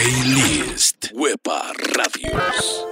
Playlist Huepa Radios.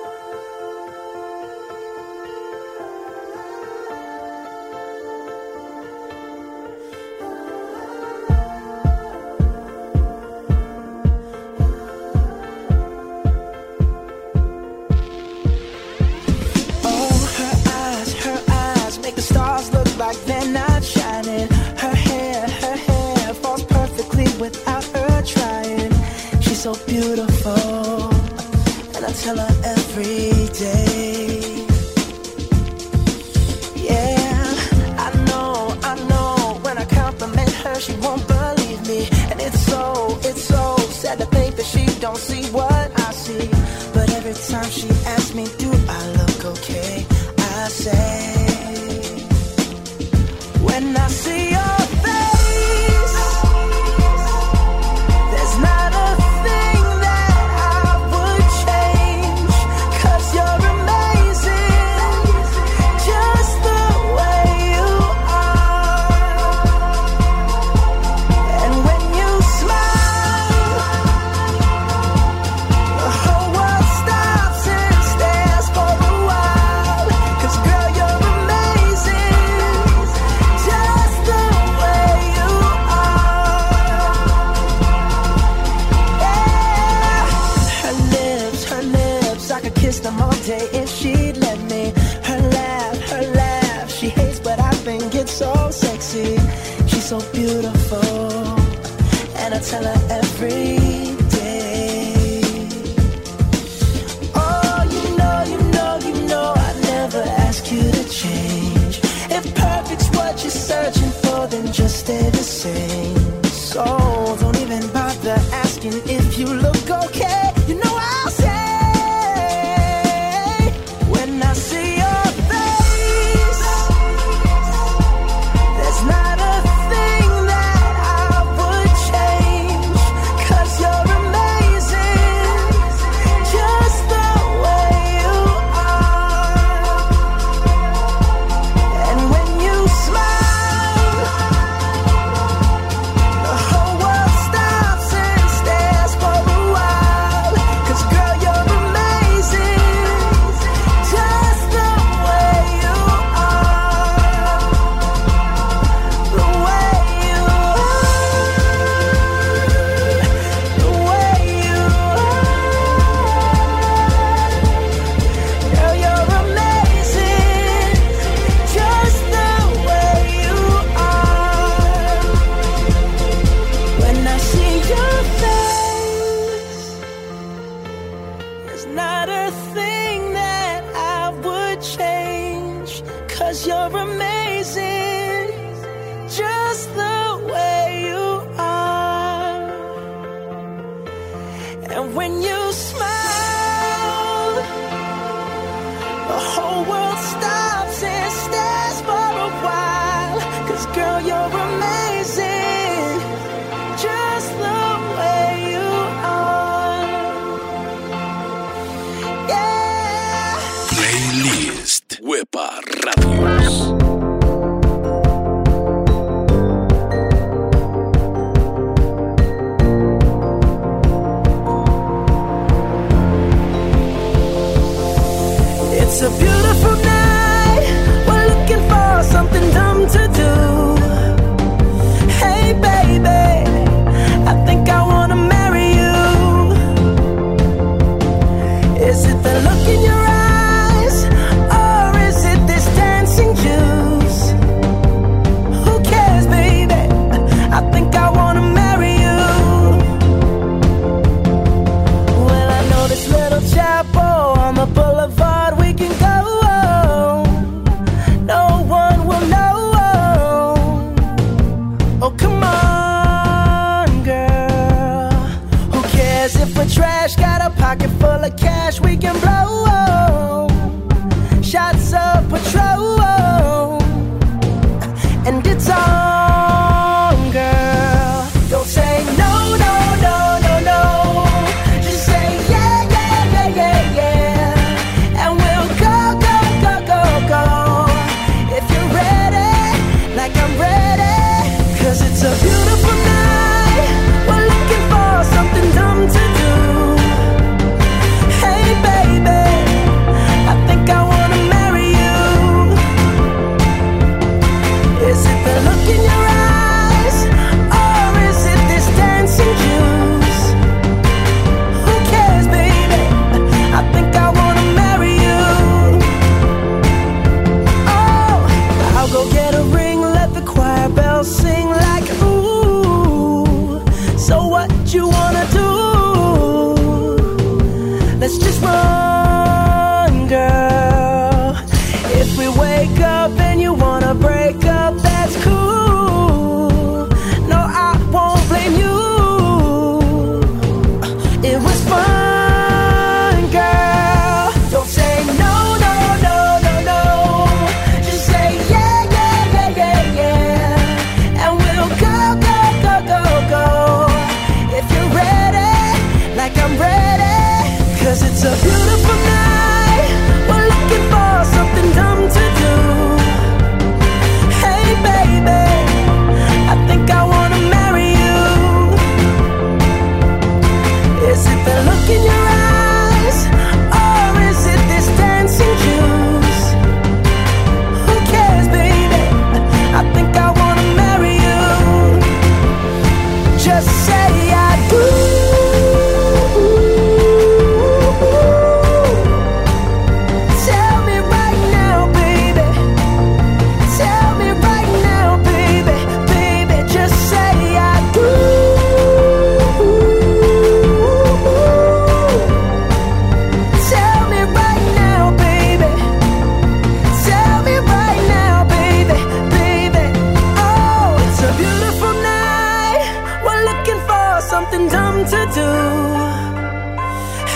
do.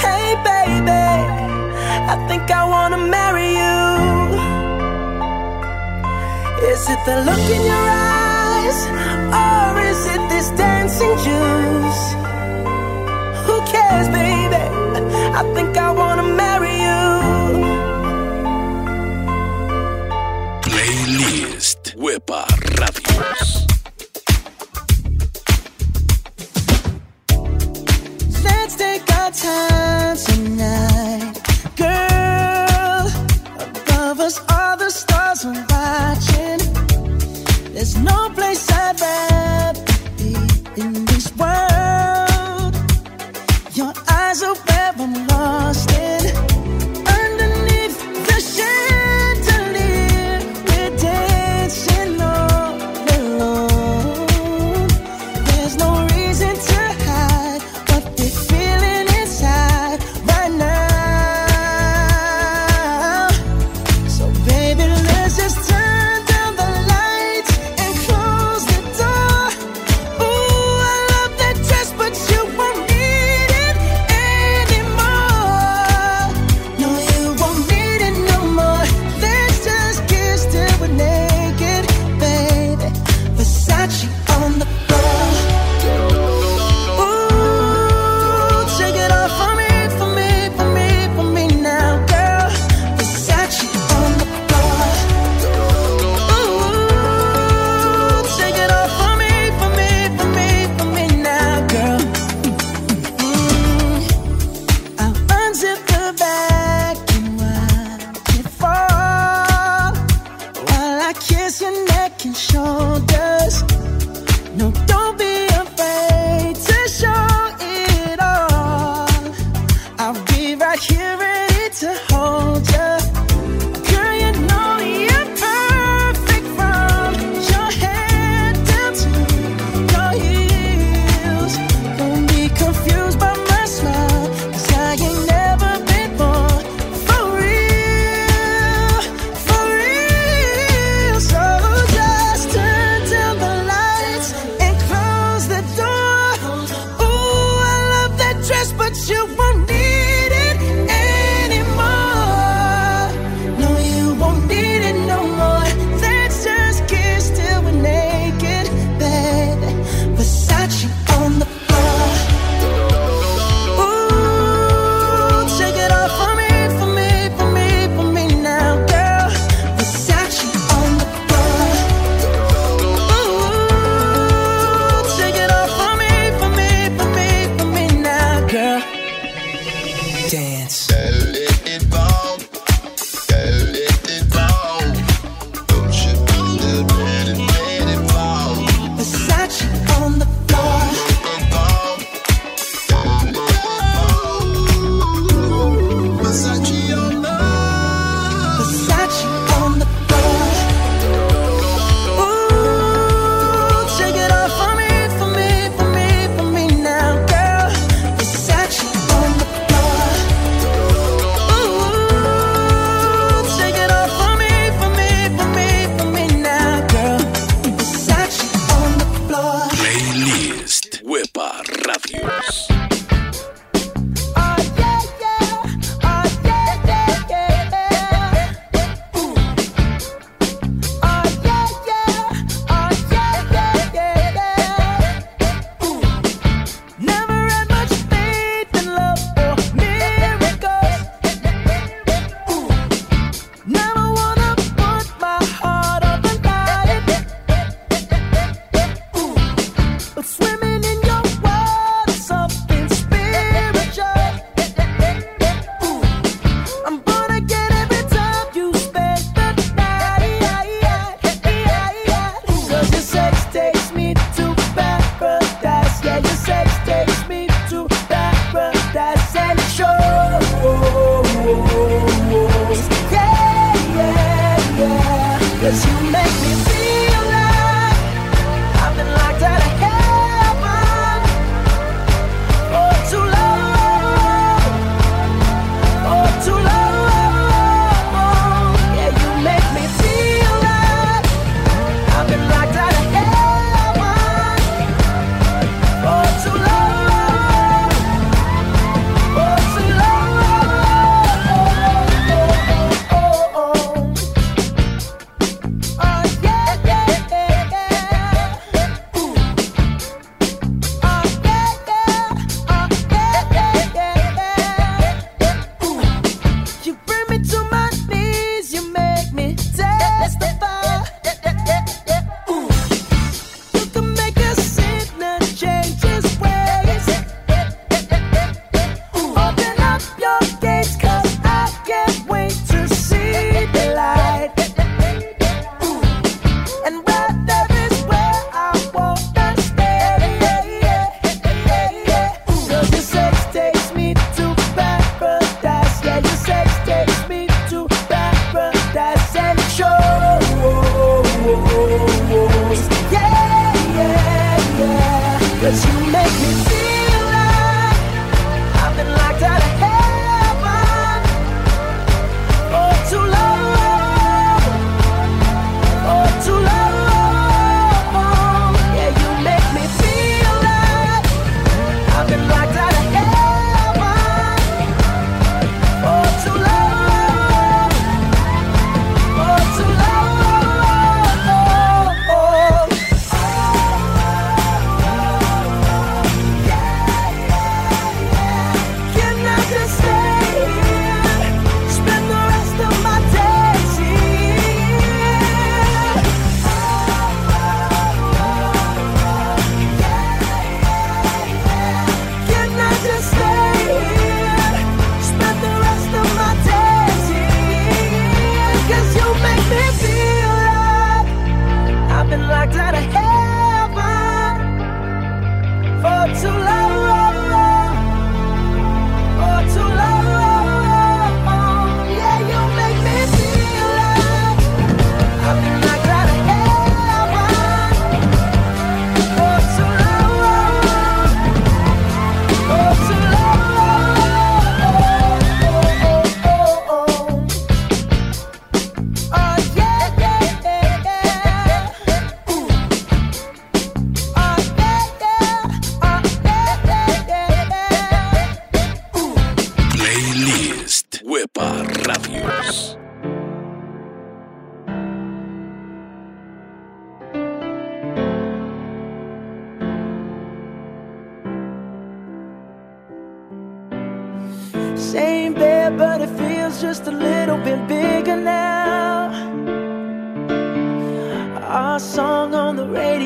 Hey, baby, I think I wanna marry you. Is it the look in your eyes, or is it this dancing juice? Who cares, baby? I think I wanna marry you. Playlist Wepa Radio. time tonight, girl. Above us, all the stars are watching. There's no place I'd rather be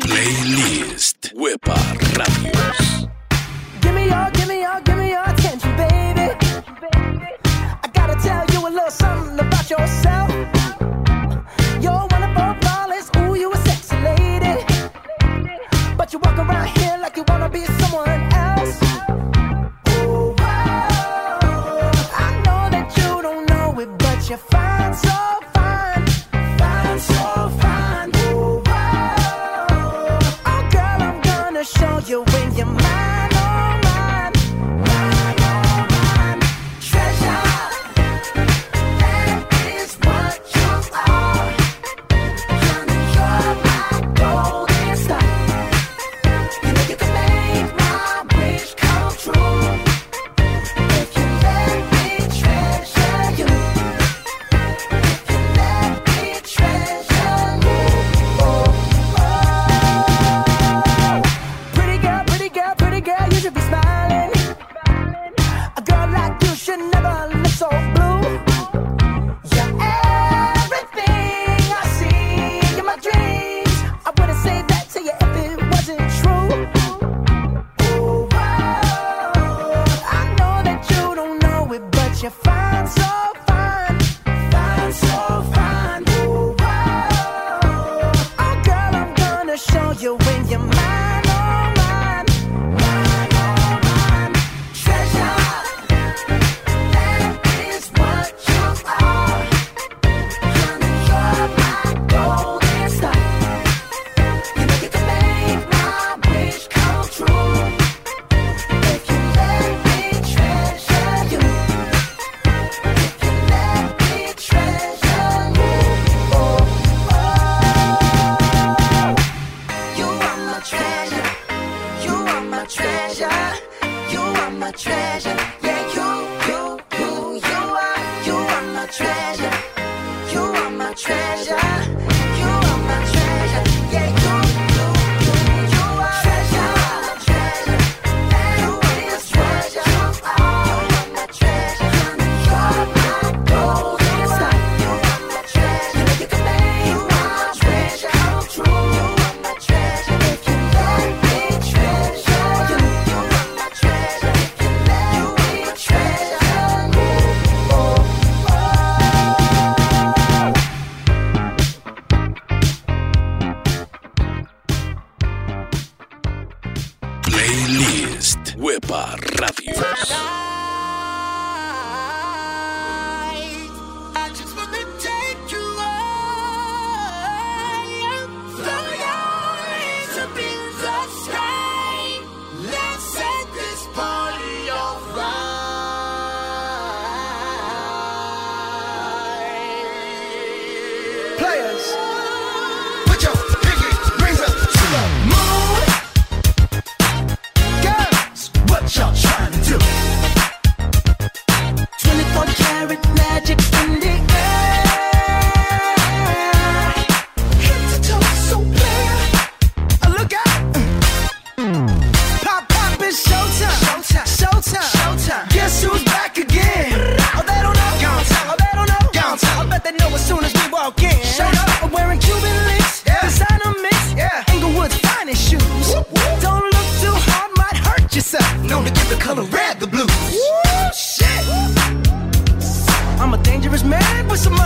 Playlist Wepa Radios.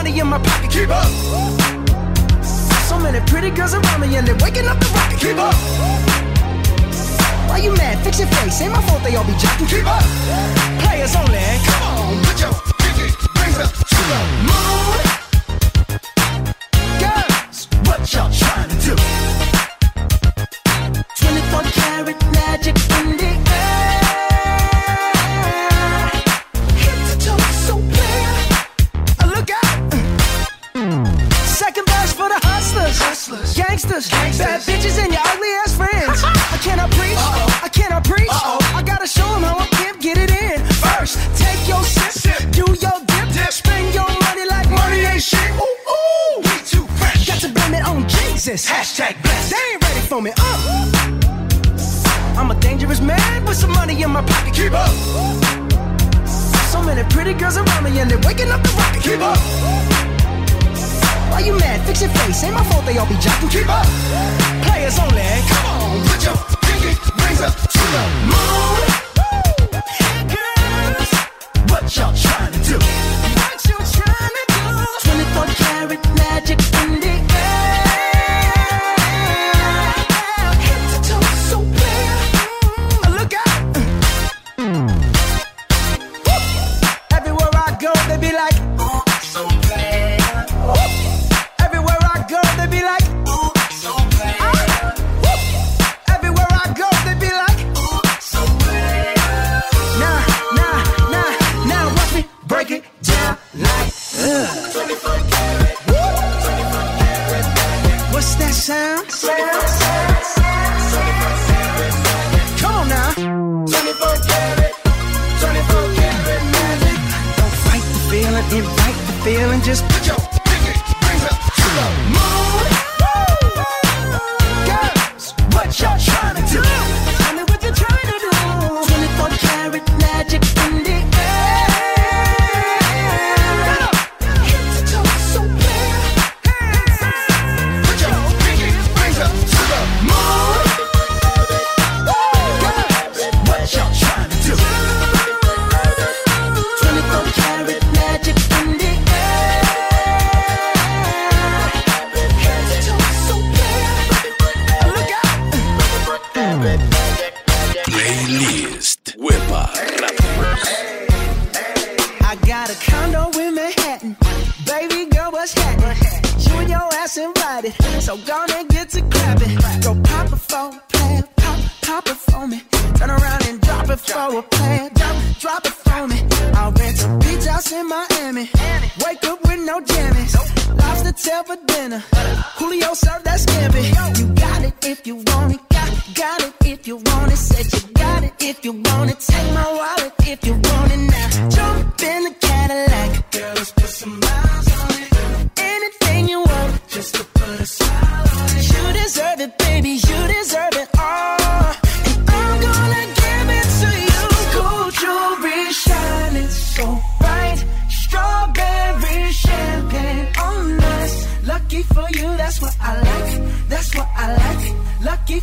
money in my pocket. Keep up. So many pretty girls around me and they're waking up the rocket. Keep up. Why you mad? Fix your face. Ain't my fault they all be jocking. Keep up. Players only. Come on, put your pinky rings up to the moon. Hashtag blessed. They ain't ready for me. Uh. I'm a dangerous man with some money in my pocket. Keep up. So many pretty girls around me and they're waking up the rocket. Keep up. Why you mad? Fix your face. Ain't my fault they all be jocking. Keep up. Players only. Come on, put your pinky rings up to the moon. Here comes what y'all. house in Miami. Wake up with no jammies. Lobster tail for dinner. Julio served that scampi. You got it if you want it. Got, got it if you want it. Said you got it if you want it. Take my wallet if you want it now. Jump in the Cadillac. Girl, let's put some miles